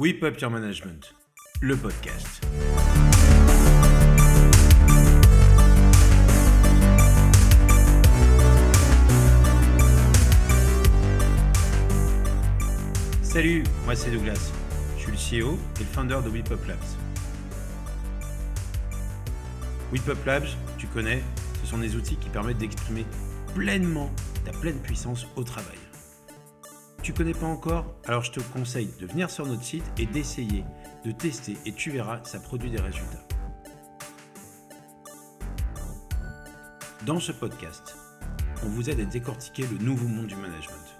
Whip Up Your Management, le podcast. Salut, moi c'est Douglas. Je suis le CEO et le founder de Whip Up Labs. Whip Up Labs, tu connais, ce sont des outils qui permettent d'exprimer pleinement ta pleine puissance au travail. Tu connais pas encore? Alors je te conseille de venir sur notre site et d'essayer, de tester et tu verras, ça produit des résultats. Dans ce podcast, on vous aide à décortiquer le nouveau monde du management.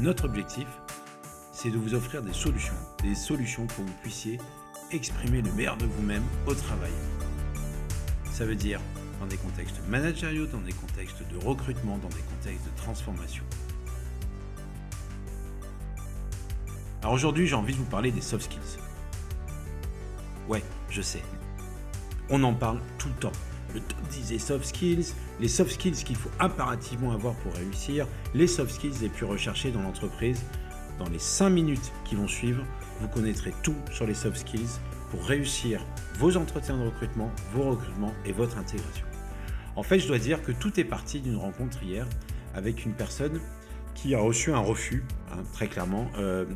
Notre objectif, c'est de vous offrir des solutions, des solutions pour que vous puissiez exprimer le meilleur de vous-même au travail. Ça veut dire dans des contextes managériaux, dans des contextes de recrutement, dans des contextes de transformation. Alors aujourd'hui, j'ai envie de vous parler des soft skills. Ouais, je sais. On en parle tout le temps. Le top 10 des soft skills, les soft skills qu'il faut impérativement avoir pour réussir, les soft skills les plus recherchés dans l'entreprise. Dans les 5 minutes qui vont suivre, vous connaîtrez tout sur les soft skills pour réussir vos entretiens de recrutement, vos recrutements et votre intégration. En fait, je dois dire que tout est parti d'une rencontre hier avec une personne qui a reçu un refus, hein, très clairement, euh,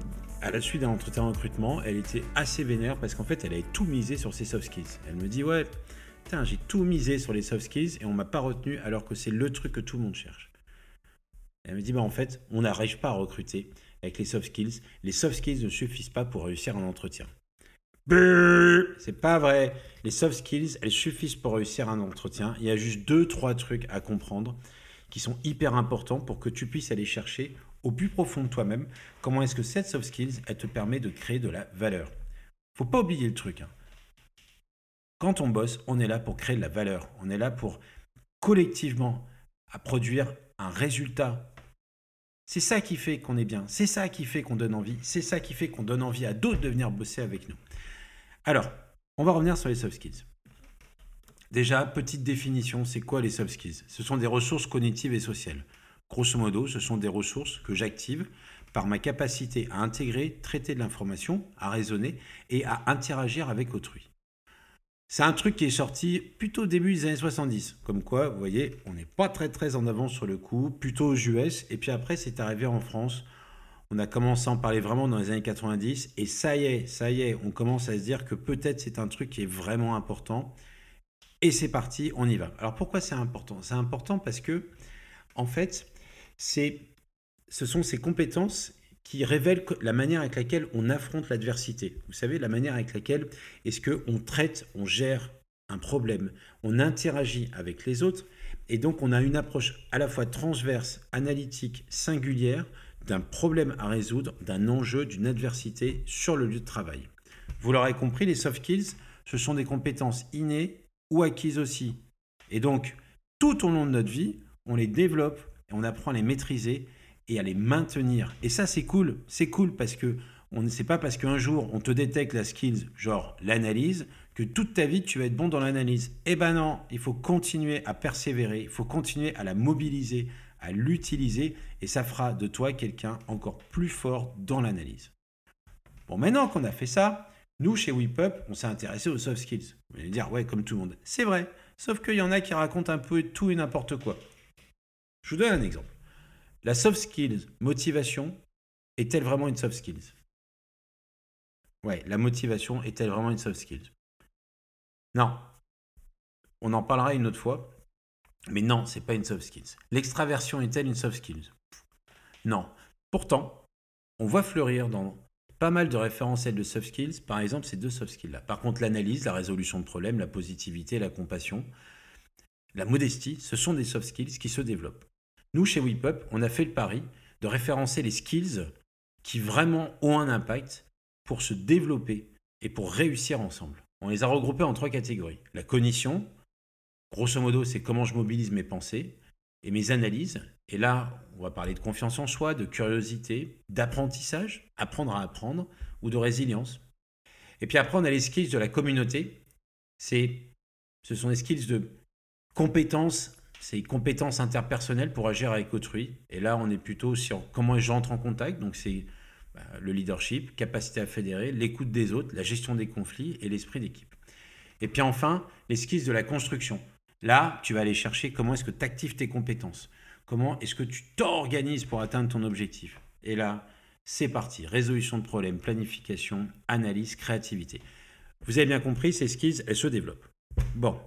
à la suite d'un entretien de recrutement, elle était assez vénère parce qu'en fait, elle avait tout misé sur ses soft skills. Elle me dit Ouais, putain, j'ai tout misé sur les soft skills et on m'a pas retenu alors que c'est le truc que tout le monde cherche. Elle me dit Bah, en fait, on n'arrive pas à recruter avec les soft skills. Les soft skills ne suffisent pas pour réussir un entretien. C'est pas vrai. Les soft skills, elles suffisent pour réussir un entretien. Il y a juste deux, trois trucs à comprendre qui sont hyper importants pour que tu puisses aller chercher au plus profond de toi-même, comment est-ce que cette soft skills, te permet de créer de la valeur. Faut pas oublier le truc. Hein. Quand on bosse, on est là pour créer de la valeur. On est là pour collectivement à produire un résultat. C'est ça qui fait qu'on est bien. C'est ça qui fait qu'on donne envie. C'est ça qui fait qu'on donne envie à d'autres de venir bosser avec nous. Alors, on va revenir sur les soft skills. Déjà, petite définition, c'est quoi les soft skills? Ce sont des ressources cognitives et sociales. Grosso modo, ce sont des ressources que j'active par ma capacité à intégrer, traiter de l'information, à raisonner et à interagir avec autrui. C'est un truc qui est sorti plutôt au début des années 70. Comme quoi, vous voyez, on n'est pas très très en avance sur le coup, plutôt aux US. Et puis après, c'est arrivé en France. On a commencé à en parler vraiment dans les années 90. Et ça y est, ça y est, on commence à se dire que peut-être c'est un truc qui est vraiment important. Et c'est parti, on y va. Alors pourquoi c'est important? C'est important parce que, en fait, ce sont ces compétences qui révèlent la manière avec laquelle on affronte l'adversité. Vous savez, la manière avec laquelle est-ce qu'on traite, on gère un problème, on interagit avec les autres, et donc on a une approche à la fois transverse, analytique, singulière d'un problème à résoudre, d'un enjeu, d'une adversité sur le lieu de travail. Vous l'aurez compris, les soft skills, ce sont des compétences innées ou acquises aussi. Et donc, tout au long de notre vie, on les développe, on apprend à les maîtriser et à les maintenir. Et ça, c'est cool. C'est cool parce que on ne sait pas parce qu'un jour on te détecte la skills, genre l'analyse, que toute ta vie tu vas être bon dans l'analyse. Eh ben non, il faut continuer à persévérer, il faut continuer à la mobiliser, à l'utiliser, et ça fera de toi quelqu'un encore plus fort dans l'analyse. Bon, maintenant qu'on a fait ça, nous chez WePup, on s'est intéressé aux soft skills. Vous allez dire, ouais, comme tout le monde. C'est vrai, sauf qu'il y en a qui racontent un peu tout et n'importe quoi. Je vous donne un exemple. La soft skills, motivation, est-elle vraiment une soft skills? Ouais, la motivation est-elle vraiment une soft skills? Non. On en parlera une autre fois. Mais non, c'est pas une soft skills. L'extraversion est-elle une soft skills? Non. Pourtant, on voit fleurir dans pas mal de référentiels de soft skills, par exemple, ces deux soft skills-là. Par contre, l'analyse, la résolution de problèmes, la positivité, la compassion, la modestie, ce sont des soft skills qui se développent. Nous, chez WePup, on a fait le pari de référencer les skills qui vraiment ont un impact pour se développer et pour réussir ensemble. On les a regroupés en trois catégories. La cognition, grosso modo, c'est comment je mobilise mes pensées et mes analyses. Et là, on va parler de confiance en soi, de curiosité, d'apprentissage, apprendre à apprendre, ou de résilience. Et puis après, on a les skills de la communauté. C'est, ce sont les skills de compétences c'est compétences interpersonnelles pour agir avec autrui. Et là, on est plutôt sur comment j'entre en contact. Donc, c'est bah, le leadership, capacité à fédérer, l'écoute des autres, la gestion des conflits et l'esprit d'équipe. Et puis enfin, les skills de la construction. Là, tu vas aller chercher comment est-ce que tu actives tes compétences. Comment est-ce que tu t'organises pour atteindre ton objectif. Et là, c'est parti. Résolution de problèmes, planification, analyse, créativité. Vous avez bien compris, ces skills, elles se développent. Bon,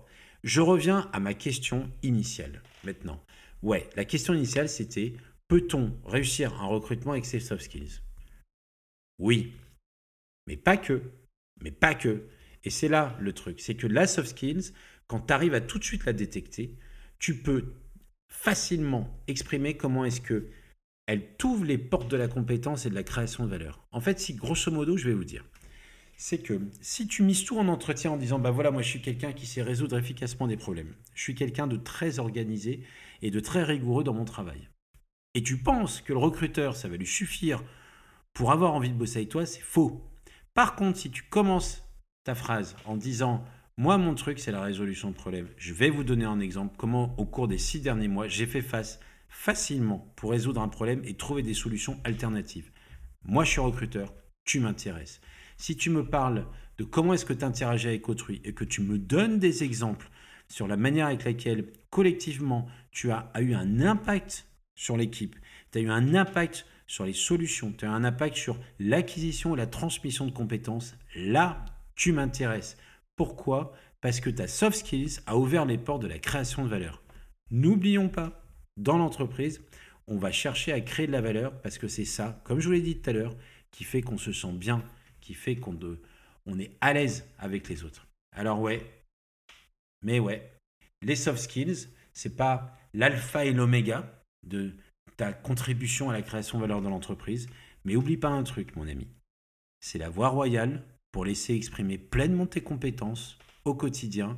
je reviens à ma question initiale maintenant. Ouais, la question initiale, c'était peut-on réussir un recrutement avec ces soft skills? Oui, mais pas que. Mais pas que. Et c'est là le truc, c'est que la soft skills, quand tu arrives à tout de suite la détecter, tu peux facilement exprimer comment est-ce que elle t'ouvre les portes de la compétence et de la création de valeur. En fait, si grosso modo, je vais vous dire, c'est que si tu mises tout en entretien en disant bah voilà moi je suis quelqu'un qui sait résoudre efficacement des problèmes, je suis quelqu'un de très organisé et de très rigoureux dans mon travail. Et tu penses que le recruteur ça va lui suffire pour avoir envie de bosser avec toi, c'est faux. Par contre, si tu commences ta phrase en disant moi mon truc c'est la résolution de problèmes, je vais vous donner un exemple comment au cours des six derniers mois j'ai fait face facilement pour résoudre un problème et trouver des solutions alternatives. Moi je suis recruteur, tu m'intéresses si tu me parles de comment est-ce que tu interagis avec autrui et que tu me donnes des exemples sur la manière avec laquelle collectivement tu as, eu un impact sur l'équipe, tu as eu un impact sur les solutions, tu as un impact sur l'acquisition et la transmission de compétences, là, tu m'intéresses. Pourquoi? Parce que ta soft skills a ouvert les portes de la création de valeur. N'oublions pas, dans l'entreprise, on va chercher à créer de la valeur parce que c'est ça, comme je vous l'ai dit tout à l'heure, qui fait qu'on se sent bien qui fait qu'on on est à l'aise avec les autres. Alors ouais, mais ouais, les soft skills, c'est pas l'alpha et l'oméga de ta contribution à la création de valeur de l'entreprise, mais oublie pas un truc, mon ami. C'est la voie royale pour laisser exprimer pleinement tes compétences au quotidien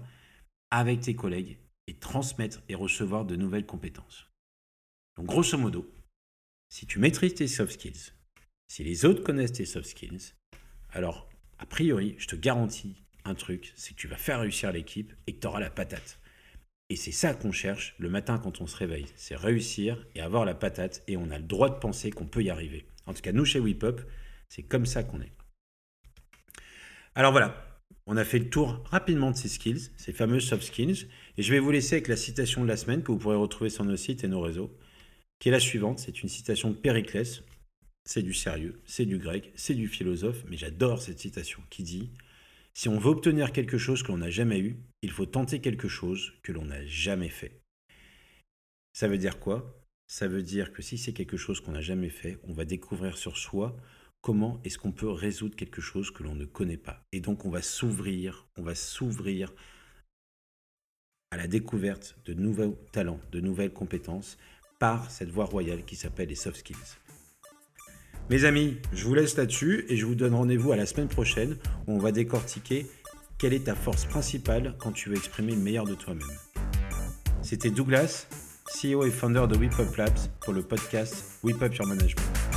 avec tes collègues et transmettre et recevoir de nouvelles compétences. Donc grosso modo, si tu maîtrises tes soft skills, si les autres connaissent tes soft skills, alors, a priori, je te garantis un truc, c'est que tu vas faire réussir l'équipe et que tu auras la patate. Et c'est ça qu'on cherche le matin quand on se réveille. C'est réussir et avoir la patate et on a le droit de penser qu'on peut y arriver. En tout cas, nous chez WePop, c'est comme ça qu'on est. Alors voilà, on a fait le tour rapidement de ces skills, ces fameux soft skills. Et je vais vous laisser avec la citation de la semaine que vous pourrez retrouver sur nos sites et nos réseaux, qui est la suivante. C'est une citation de Périclès, c'est du sérieux, c'est du grec, c'est du philosophe, mais j'adore cette citation qui dit Si on veut obtenir quelque chose que l'on n'a jamais eu, il faut tenter quelque chose que l'on n'a jamais fait. Ça veut dire quoi? Ça veut dire que si c'est quelque chose qu'on n'a jamais fait, on va découvrir sur soi comment est-ce qu'on peut résoudre quelque chose que l'on ne connaît pas. Et donc on va s'ouvrir, on va s'ouvrir à la découverte de nouveaux talents, de nouvelles compétences par cette voie royale qui s'appelle les soft skills. Mes amis, je vous laisse là-dessus et je vous donne rendez-vous à la semaine prochaine où on va décortiquer quelle est ta force principale quand tu veux exprimer le meilleur de toi-même. C'était Douglas, CEO et founder de WePub Labs pour le podcast WePub Your Management.